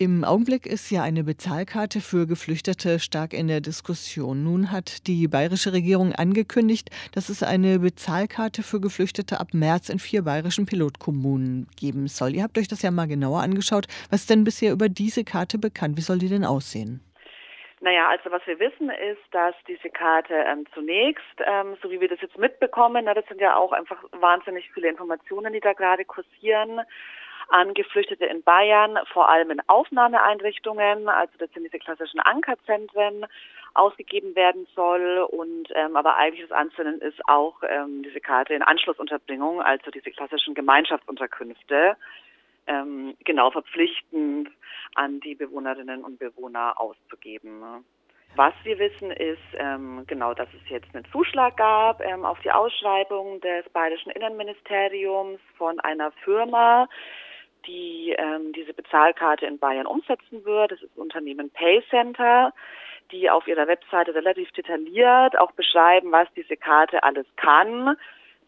Im Augenblick ist ja eine Bezahlkarte für Geflüchtete stark in der Diskussion. Nun hat die bayerische Regierung angekündigt, dass es eine Bezahlkarte für Geflüchtete ab März in vier bayerischen Pilotkommunen geben soll. Ihr habt euch das ja mal genauer angeschaut. Was ist denn bisher über diese Karte bekannt? Wie soll die denn aussehen? Naja, also was wir wissen ist, dass diese Karte ähm, zunächst, ähm, so wie wir das jetzt mitbekommen, na, das sind ja auch einfach wahnsinnig viele Informationen, die da gerade kursieren, an Geflüchtete in Bayern, vor allem in Aufnahmeeinrichtungen, also das sind diese klassischen Ankerzentren, ausgegeben werden soll und ähm, aber eigentlich das Ansinnen ist auch ähm, diese Karte in Anschlussunterbringung, also diese klassischen Gemeinschaftsunterkünfte, ähm, genau verpflichtend an die Bewohnerinnen und Bewohner auszugeben. Was wir wissen ist, ähm, genau, dass es jetzt einen Zuschlag gab ähm, auf die Ausschreibung des Bayerischen Innenministeriums von einer Firma, die ähm, diese Bezahlkarte in Bayern umsetzen wird. Das ist das Unternehmen PayCenter, die auf ihrer Webseite relativ detailliert auch beschreiben, was diese Karte alles kann.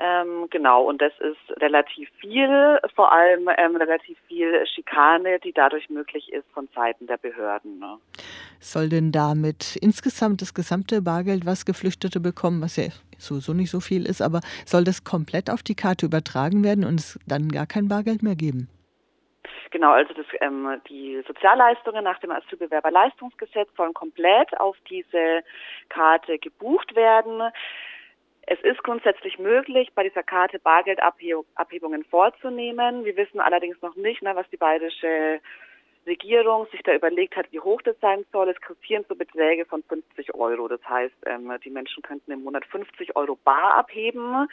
Ähm, genau, und das ist relativ viel, vor allem ähm, relativ viel Schikane, die dadurch möglich ist von Seiten der Behörden. Ne? Soll denn damit insgesamt das gesamte Bargeld, was Geflüchtete bekommen, was ja sowieso nicht so viel ist, aber soll das komplett auf die Karte übertragen werden und es dann gar kein Bargeld mehr geben? Genau, also das, ähm, die Sozialleistungen nach dem Asylbewerberleistungsgesetz sollen komplett auf diese Karte gebucht werden. Es ist grundsätzlich möglich, bei dieser Karte Bargeldabhebungen vorzunehmen. Wir wissen allerdings noch nicht, ne, was die bayerische Regierung sich da überlegt hat, wie hoch das sein soll. Es kursieren so Beträge von 50 Euro. Das heißt, ähm, die Menschen könnten im Monat 50 Euro bar abheben.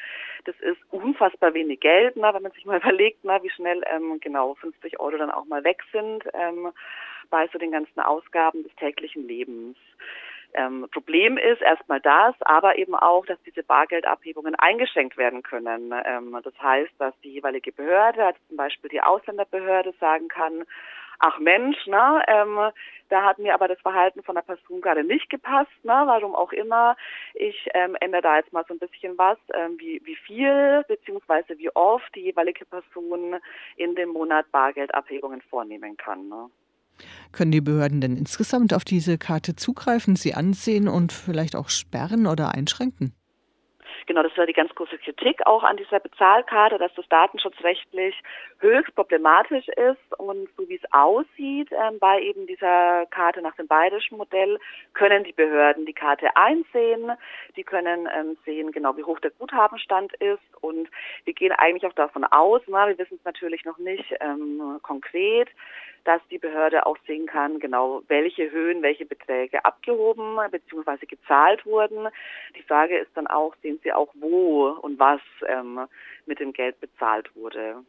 Das ist unfassbar wenig Geld, na, wenn man sich mal überlegt, na, wie schnell ähm, genau 50 Euro dann auch mal weg sind ähm, bei so den ganzen Ausgaben des täglichen Lebens. Ähm, Problem ist erstmal das, aber eben auch, dass diese Bargeldabhebungen eingeschränkt werden können. Ähm, das heißt, dass die jeweilige Behörde, also zum Beispiel die Ausländerbehörde, sagen kann, ach Mensch, ne, ähm, da hat mir aber das Verhalten von der Person gerade nicht gepasst, ne, warum auch immer. Ich ähm, ändere da jetzt mal so ein bisschen was, ähm, wie, wie viel beziehungsweise wie oft die jeweilige Person in dem Monat Bargeldabhebungen vornehmen kann. Ne. Können die Behörden denn insgesamt auf diese Karte zugreifen, sie ansehen und vielleicht auch sperren oder einschränken? Genau, das war die ganz große Kritik auch an dieser Bezahlkarte, dass das datenschutzrechtlich höchst problematisch ist. Und so wie es aussieht ähm, bei eben dieser Karte nach dem bayerischen Modell können die Behörden die Karte einsehen, die können ähm, sehen genau wie hoch der Guthabenstand ist und wir gehen eigentlich auch davon aus, na, wir wissen es natürlich noch nicht ähm, konkret, dass die Behörde auch sehen kann, genau welche Höhen, welche Beträge abgehoben bzw. gezahlt wurden. Die Frage ist dann auch, sehen Sie auch wo und was ähm, mit dem Geld bezahlt wurde.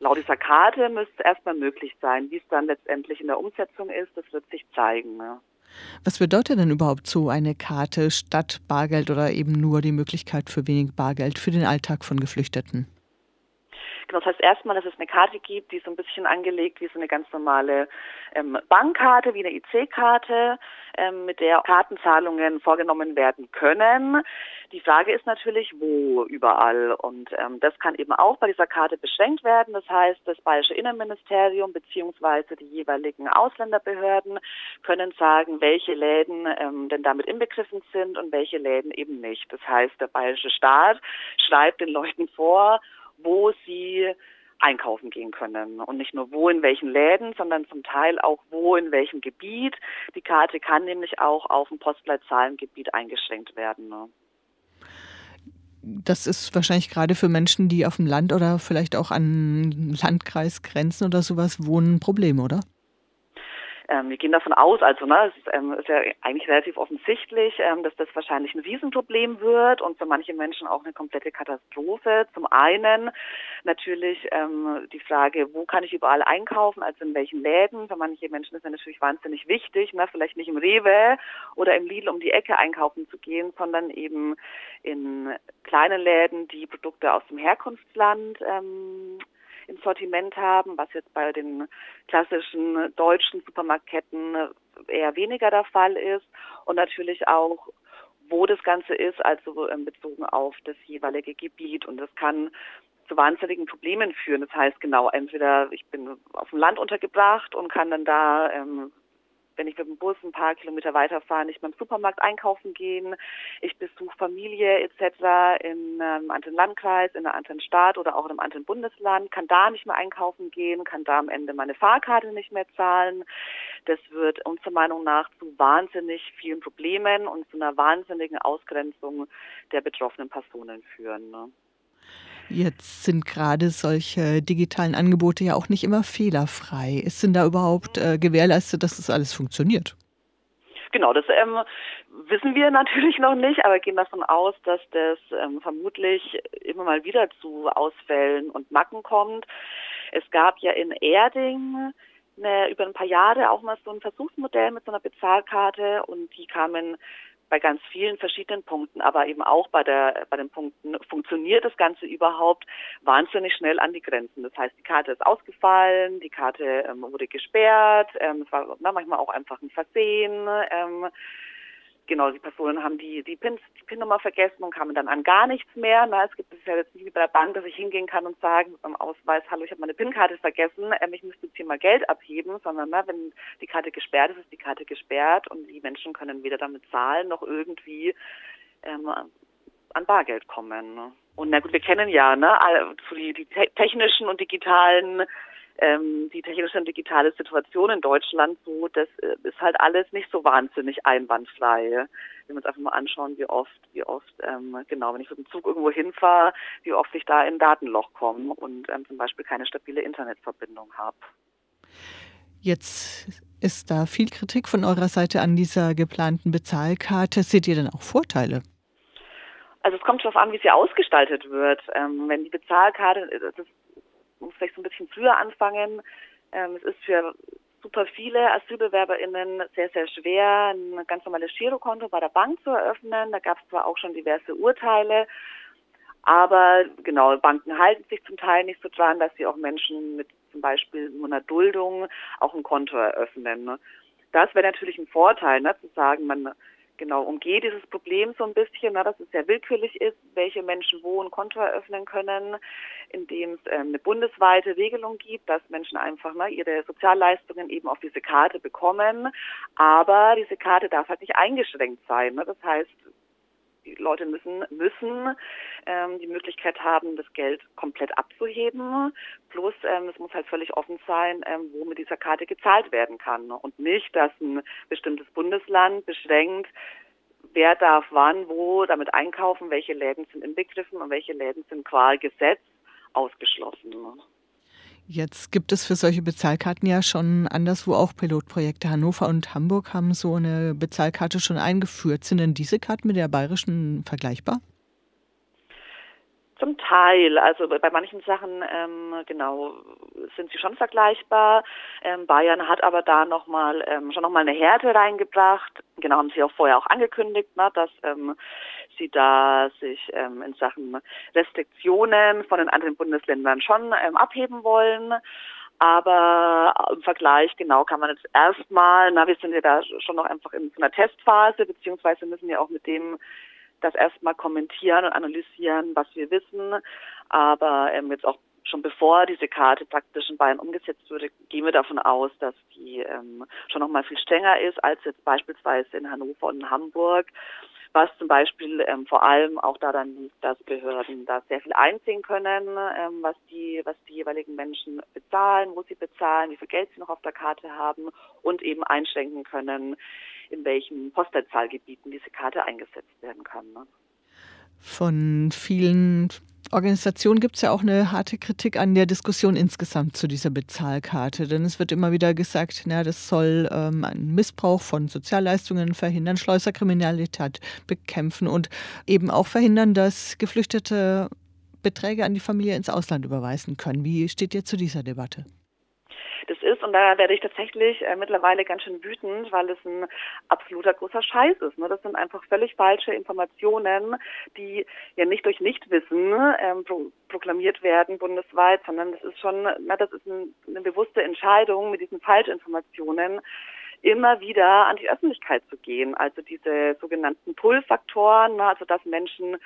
Laut dieser Karte müsste es erstmal möglich sein. Wie es dann letztendlich in der Umsetzung ist, das wird sich zeigen. Ne? Was bedeutet denn überhaupt so eine Karte statt Bargeld oder eben nur die Möglichkeit für wenig Bargeld für den Alltag von Geflüchteten? Genau, das heißt erstmal, dass es eine Karte gibt, die so ein bisschen angelegt wie so eine ganz normale ähm, Bankkarte, wie eine IC-Karte, ähm, mit der Kartenzahlungen vorgenommen werden können. Die Frage ist natürlich, wo überall. Und ähm, das kann eben auch bei dieser Karte beschränkt werden. Das heißt, das Bayerische Innenministerium beziehungsweise die jeweiligen Ausländerbehörden können sagen, welche Läden ähm, denn damit inbegriffen sind und welche Läden eben nicht. Das heißt, der bayerische Staat schreibt den Leuten vor, wo sie einkaufen gehen können. Und nicht nur wo in welchen Läden, sondern zum Teil auch wo in welchem Gebiet. Die Karte kann nämlich auch auf ein Postleitzahlengebiet eingeschränkt werden. Ne? Das ist wahrscheinlich gerade für Menschen, die auf dem Land oder vielleicht auch an Landkreisgrenzen oder sowas wohnen, ein Problem, oder? Ähm, wir gehen davon aus, also ne, es ist, ähm, ist ja eigentlich relativ offensichtlich, ähm, dass das wahrscheinlich ein Riesenproblem wird und für manche Menschen auch eine komplette Katastrophe. Zum einen natürlich ähm, die Frage, wo kann ich überall einkaufen, also in welchen Läden. Für manche Menschen ist ja natürlich wahnsinnig wichtig, ne, vielleicht nicht im Rewe oder im Lidl um die Ecke einkaufen zu gehen, sondern eben in kleinen Läden, die Produkte aus dem Herkunftsland ähm, im Sortiment haben, was jetzt bei den klassischen deutschen Supermarktketten eher weniger der Fall ist. Und natürlich auch, wo das Ganze ist, also bezogen auf das jeweilige Gebiet. Und das kann zu wahnsinnigen Problemen führen. Das heißt genau, entweder ich bin auf dem Land untergebracht und kann dann da ähm, wenn ich mit dem Bus ein paar Kilometer weiterfahre, nicht mehr im Supermarkt einkaufen gehen. Ich besuche Familie etc. in einem anderen Landkreis, in einer anderen Stadt oder auch in einem anderen Bundesland, kann da nicht mehr einkaufen gehen, kann da am Ende meine Fahrkarte nicht mehr zahlen. Das wird unserer Meinung nach zu wahnsinnig vielen Problemen und zu einer wahnsinnigen Ausgrenzung der betroffenen Personen führen. Ne? Jetzt sind gerade solche digitalen Angebote ja auch nicht immer fehlerfrei. Ist denn da überhaupt äh, gewährleistet, dass das alles funktioniert? Genau, das ähm, wissen wir natürlich noch nicht, aber gehen davon aus, dass das ähm, vermutlich immer mal wieder zu Ausfällen und Macken kommt. Es gab ja in Erding eine, über ein paar Jahre auch mal so ein Versuchsmodell mit so einer Bezahlkarte und die kamen bei ganz vielen verschiedenen Punkten, aber eben auch bei der bei den Punkten funktioniert das Ganze überhaupt wahnsinnig schnell an die Grenzen. Das heißt, die Karte ist ausgefallen, die Karte ähm, wurde gesperrt, ähm, es war na, manchmal auch einfach ein Versehen. Ähm, genau, die Personen haben die, die, PIN, die PIN-Nummer vergessen und kamen dann an gar nichts mehr. Na, es gibt es ja jetzt nicht wie bei der Bank, dass ich hingehen kann und sagen am Ausweis, hallo, ich habe meine PIN-Karte vergessen, ähm, ich müsste jetzt hier mal Geld abheben, sondern na, wenn die Karte gesperrt ist, ist die Karte gesperrt und die Menschen können weder damit zahlen noch irgendwie ähm, an Bargeld kommen. Ne? Und na gut, wir kennen ja ne, die, die technischen und digitalen ähm, die technische und digitale Situation in Deutschland so, das äh, ist halt alles nicht so wahnsinnig einwandfrei. Wenn wir uns einfach mal anschauen, wie oft, wie oft, ähm, genau, wenn ich mit dem Zug irgendwo hinfahre, wie oft ich da in ein Datenloch komme und ähm, zum Beispiel keine stabile Internetverbindung habe. Jetzt ist da viel Kritik von eurer Seite an dieser geplanten Bezahlkarte. Seht ihr denn auch Vorteile? Also es kommt darauf an, wie sie ausgestaltet wird. Ähm, wenn die Bezahlkarte, das muss vielleicht so ein bisschen früher anfangen. Ähm, es ist für super viele AsylbewerberInnen sehr, sehr schwer, ein ganz normales Girokonto bei der Bank zu eröffnen. Da gab es zwar auch schon diverse Urteile, aber genau, Banken halten sich zum Teil nicht so dran, dass sie auch Menschen mit zum Beispiel nur einer Duldung auch ein Konto eröffnen. Das wäre natürlich ein Vorteil, ne, zu sagen, man genau umgeht dieses Problem so ein bisschen, na, dass es sehr willkürlich ist, welche Menschen wo ein Konto eröffnen können, indem es ähm, eine bundesweite Regelung gibt, dass Menschen einfach na, ihre Sozialleistungen eben auf diese Karte bekommen. Aber diese Karte darf halt nicht eingeschränkt sein. Ne? Das heißt, die Leute müssen müssen ähm, die Möglichkeit haben, das Geld komplett abzuheben. Plus ähm, es muss halt völlig offen sein, ähm, wo mit dieser Karte gezahlt werden kann und nicht, dass ein bestimmtes Bundesland beschränkt wer darf wann, wo damit einkaufen, welche Läden sind inbegriffen und welche Läden sind qua Gesetz ausgeschlossen. Jetzt gibt es für solche Bezahlkarten ja schon anderswo auch Pilotprojekte. Hannover und Hamburg haben so eine Bezahlkarte schon eingeführt. Sind denn diese Karten mit der bayerischen vergleichbar? Zum Teil, also bei manchen Sachen ähm, genau sind sie schon vergleichbar. Ähm, Bayern hat aber da noch mal ähm, schon noch mal eine Härte reingebracht. Genau haben sie auch vorher auch angekündigt, ne, dass ähm, sie da sich ähm, in Sachen Restriktionen von den anderen Bundesländern schon ähm, abheben wollen. Aber im Vergleich, genau, kann man jetzt erstmal, na, wir sind ja da schon noch einfach in so einer Testphase, beziehungsweise müssen wir auch mit dem das erstmal kommentieren und analysieren, was wir wissen. Aber ähm, jetzt auch schon bevor diese Karte praktisch in Bayern umgesetzt wurde, gehen wir davon aus, dass die ähm, schon noch mal viel strenger ist als jetzt beispielsweise in Hannover und in Hamburg, was zum Beispiel ähm, vor allem auch daran liegt, dass Behörden da sehr viel einsehen können, ähm, was die was die jeweiligen Menschen bezahlen, wo sie bezahlen, wie viel Geld sie noch auf der Karte haben und eben einschränken können, in welchen Postleitzahlgebieten diese Karte eingesetzt werden kann. Ne? Von vielen Organisationen gibt es ja auch eine harte Kritik an der Diskussion insgesamt zu dieser Bezahlkarte. Denn es wird immer wieder gesagt, na, das soll ähm, einen Missbrauch von Sozialleistungen verhindern, Schleuserkriminalität bekämpfen und eben auch verhindern, dass Geflüchtete Beträge an die Familie ins Ausland überweisen können. Wie steht ihr zu dieser Debatte? Ist. Und da werde ich tatsächlich äh, mittlerweile ganz schön wütend, weil es ein absoluter großer Scheiß ist. Ne? Das sind einfach völlig falsche Informationen, die ja nicht durch Nichtwissen ähm, pro proklamiert werden bundesweit, sondern das ist schon, na, das ist ein, eine bewusste Entscheidung mit diesen Falschinformationen immer wieder an die Öffentlichkeit zu gehen. Also diese sogenannten Pull-Faktoren, also dass Menschen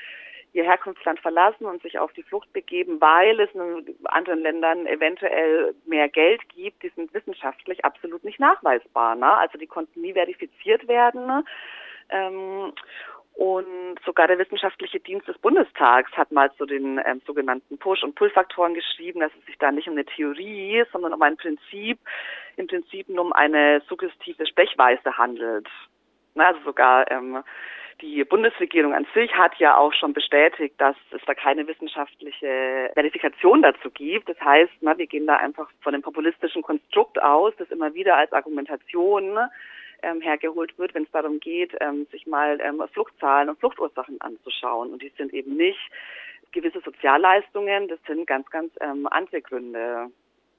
ihr Herkunftsland verlassen und sich auf die Flucht begeben, weil es in anderen Ländern eventuell mehr Geld gibt, die sind wissenschaftlich absolut nicht nachweisbar. Ne? Also die konnten nie verifiziert werden. Ne? Ähm, und sogar der wissenschaftliche Dienst des Bundestags hat mal zu den ähm, sogenannten Push- und Pull-Faktoren geschrieben, dass es sich da nicht um eine Theorie, sondern um ein Prinzip, im Prinzip nur um eine suggestive Sprechweise handelt. Na, also sogar ähm, die Bundesregierung an sich hat ja auch schon bestätigt, dass es da keine wissenschaftliche Verifikation dazu gibt. Das heißt, na, wir gehen da einfach von dem populistischen Konstrukt aus, das immer wieder als Argumentation ähm, hergeholt wird, wenn es darum geht, ähm, sich mal ähm, Fluchtzahlen und Fluchtursachen anzuschauen. Und die sind eben nicht gewisse Sozialleistungen, das sind ganz, ganz ähm, andere Gründe.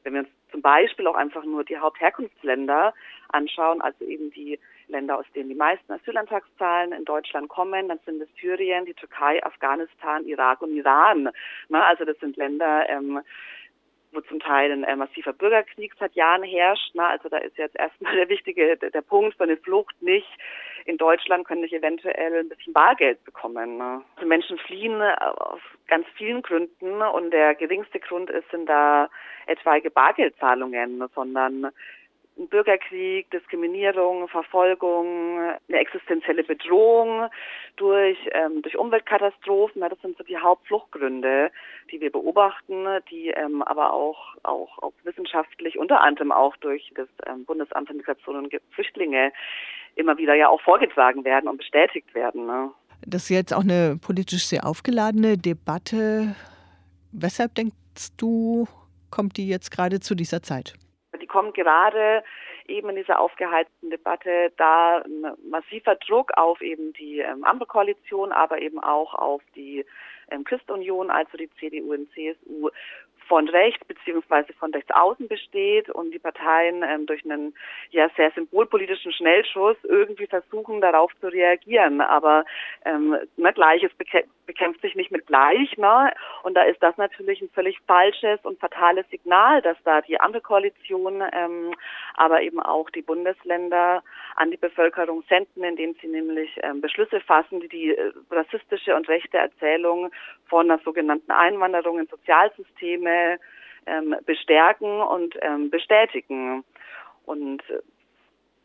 Wenn wir uns zum Beispiel auch einfach nur die Hauptherkunftsländer anschauen, also eben die Länder, aus denen die meisten Asylantragszahlen in Deutschland kommen, dann sind es Syrien, die Türkei, Afghanistan, Irak und Iran. Na, also das sind Länder, ähm, wo zum Teil ein äh, massiver Bürgerkrieg seit Jahren herrscht. Na, also da ist jetzt erstmal der wichtige, der, der Punkt für eine Flucht nicht, in Deutschland könnte ich eventuell ein bisschen Bargeld bekommen. Ne? Also Menschen fliehen äh, aus ganz vielen Gründen und der geringste Grund ist, sind da etwaige Bargeldzahlungen, sondern Bürgerkrieg, Diskriminierung, Verfolgung, eine existenzielle Bedrohung durch, ähm, durch Umweltkatastrophen. Ja, das sind so die Hauptfluchtgründe, die wir beobachten, die ähm, aber auch, auch, auch wissenschaftlich unter anderem auch durch das ähm, Bundesamt für Migration und Flüchtlinge immer wieder ja auch vorgetragen werden und bestätigt werden. Ne? Das ist jetzt auch eine politisch sehr aufgeladene Debatte. Weshalb denkst du, kommt die jetzt gerade zu dieser Zeit? Kommt gerade eben in dieser aufgeheizten Debatte, da ein massiver Druck auf eben die ähm, Ampelkoalition, aber eben auch auf die ähm, Christunion, also die CDU und CSU, von rechts beziehungsweise von rechts außen besteht und die Parteien ähm, durch einen ja sehr symbolpolitischen Schnellschuss irgendwie versuchen darauf zu reagieren. Aber ähm, ne, Gleiches bekämpft sich nicht mit Gleich. Ne? Und da ist das natürlich ein völlig falsches und fatales Signal, dass da die Ampelkoalition, ähm, aber eben auch die Bundesländer an die Bevölkerung senden, indem sie nämlich ähm, Beschlüsse fassen, die die äh, rassistische und rechte Erzählung von einer sogenannten Einwanderung in Sozialsysteme ähm, bestärken und ähm, bestätigen. Und äh,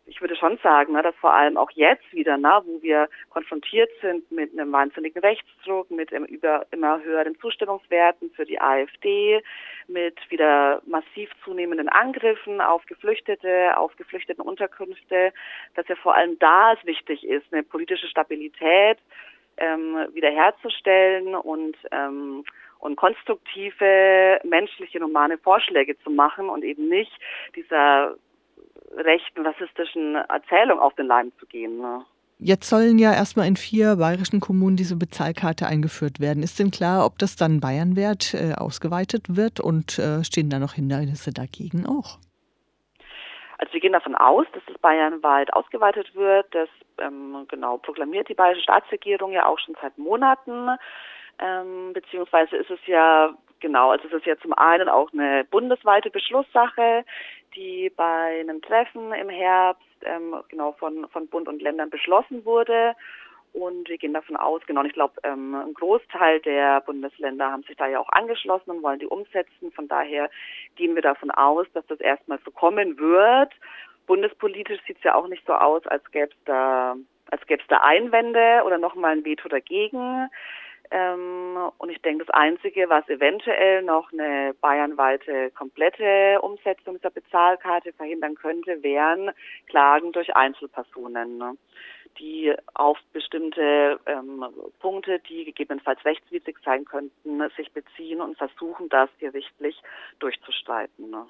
ich würde schon sagen, ne, dass vor allem auch jetzt wieder, ne, wo wir konfrontiert sind mit einem wahnsinnigen Rechtsdruck, mit über immer höheren Zustimmungswerten für die AfD, mit wieder massiv zunehmenden Angriffen auf Geflüchtete, auf geflüchteten Unterkünfte, dass ja vor allem da es wichtig ist, eine politische Stabilität ähm, wiederherzustellen und ähm, und konstruktive menschliche normale Vorschläge zu machen und eben nicht dieser rechten rassistischen Erzählung auf den Leim zu gehen. Ne? Jetzt sollen ja erstmal in vier bayerischen Kommunen diese Bezahlkarte eingeführt werden. Ist denn klar, ob das dann bayernwert äh, ausgeweitet wird und äh, stehen da noch Hindernisse dagegen auch? Also wir gehen davon aus, dass es bayernweit ausgeweitet wird. Das ähm, genau proklamiert die bayerische Staatsregierung ja auch schon seit Monaten. Ähm, beziehungsweise ist es ja genau, also es ist ja zum einen auch eine bundesweite Beschlusssache, die bei einem Treffen im Herbst ähm, genau von, von Bund und Ländern beschlossen wurde. Und wir gehen davon aus, genau, ich glaube, ähm, ein Großteil der Bundesländer haben sich da ja auch angeschlossen und wollen die umsetzen. Von daher gehen wir davon aus, dass das erstmal so kommen wird. Bundespolitisch sieht es ja auch nicht so aus, als gäbe es da, als gäbe es da Einwände oder nochmal ein Veto dagegen. Ähm, und ich denke, das Einzige, was eventuell noch eine bayernweite komplette Umsetzung dieser Bezahlkarte verhindern könnte, wären Klagen durch Einzelpersonen, ne? die auf bestimmte ähm, Punkte, die gegebenenfalls rechtswidrig sein könnten, sich beziehen und versuchen, das gerichtlich durchzustreiten. Ne?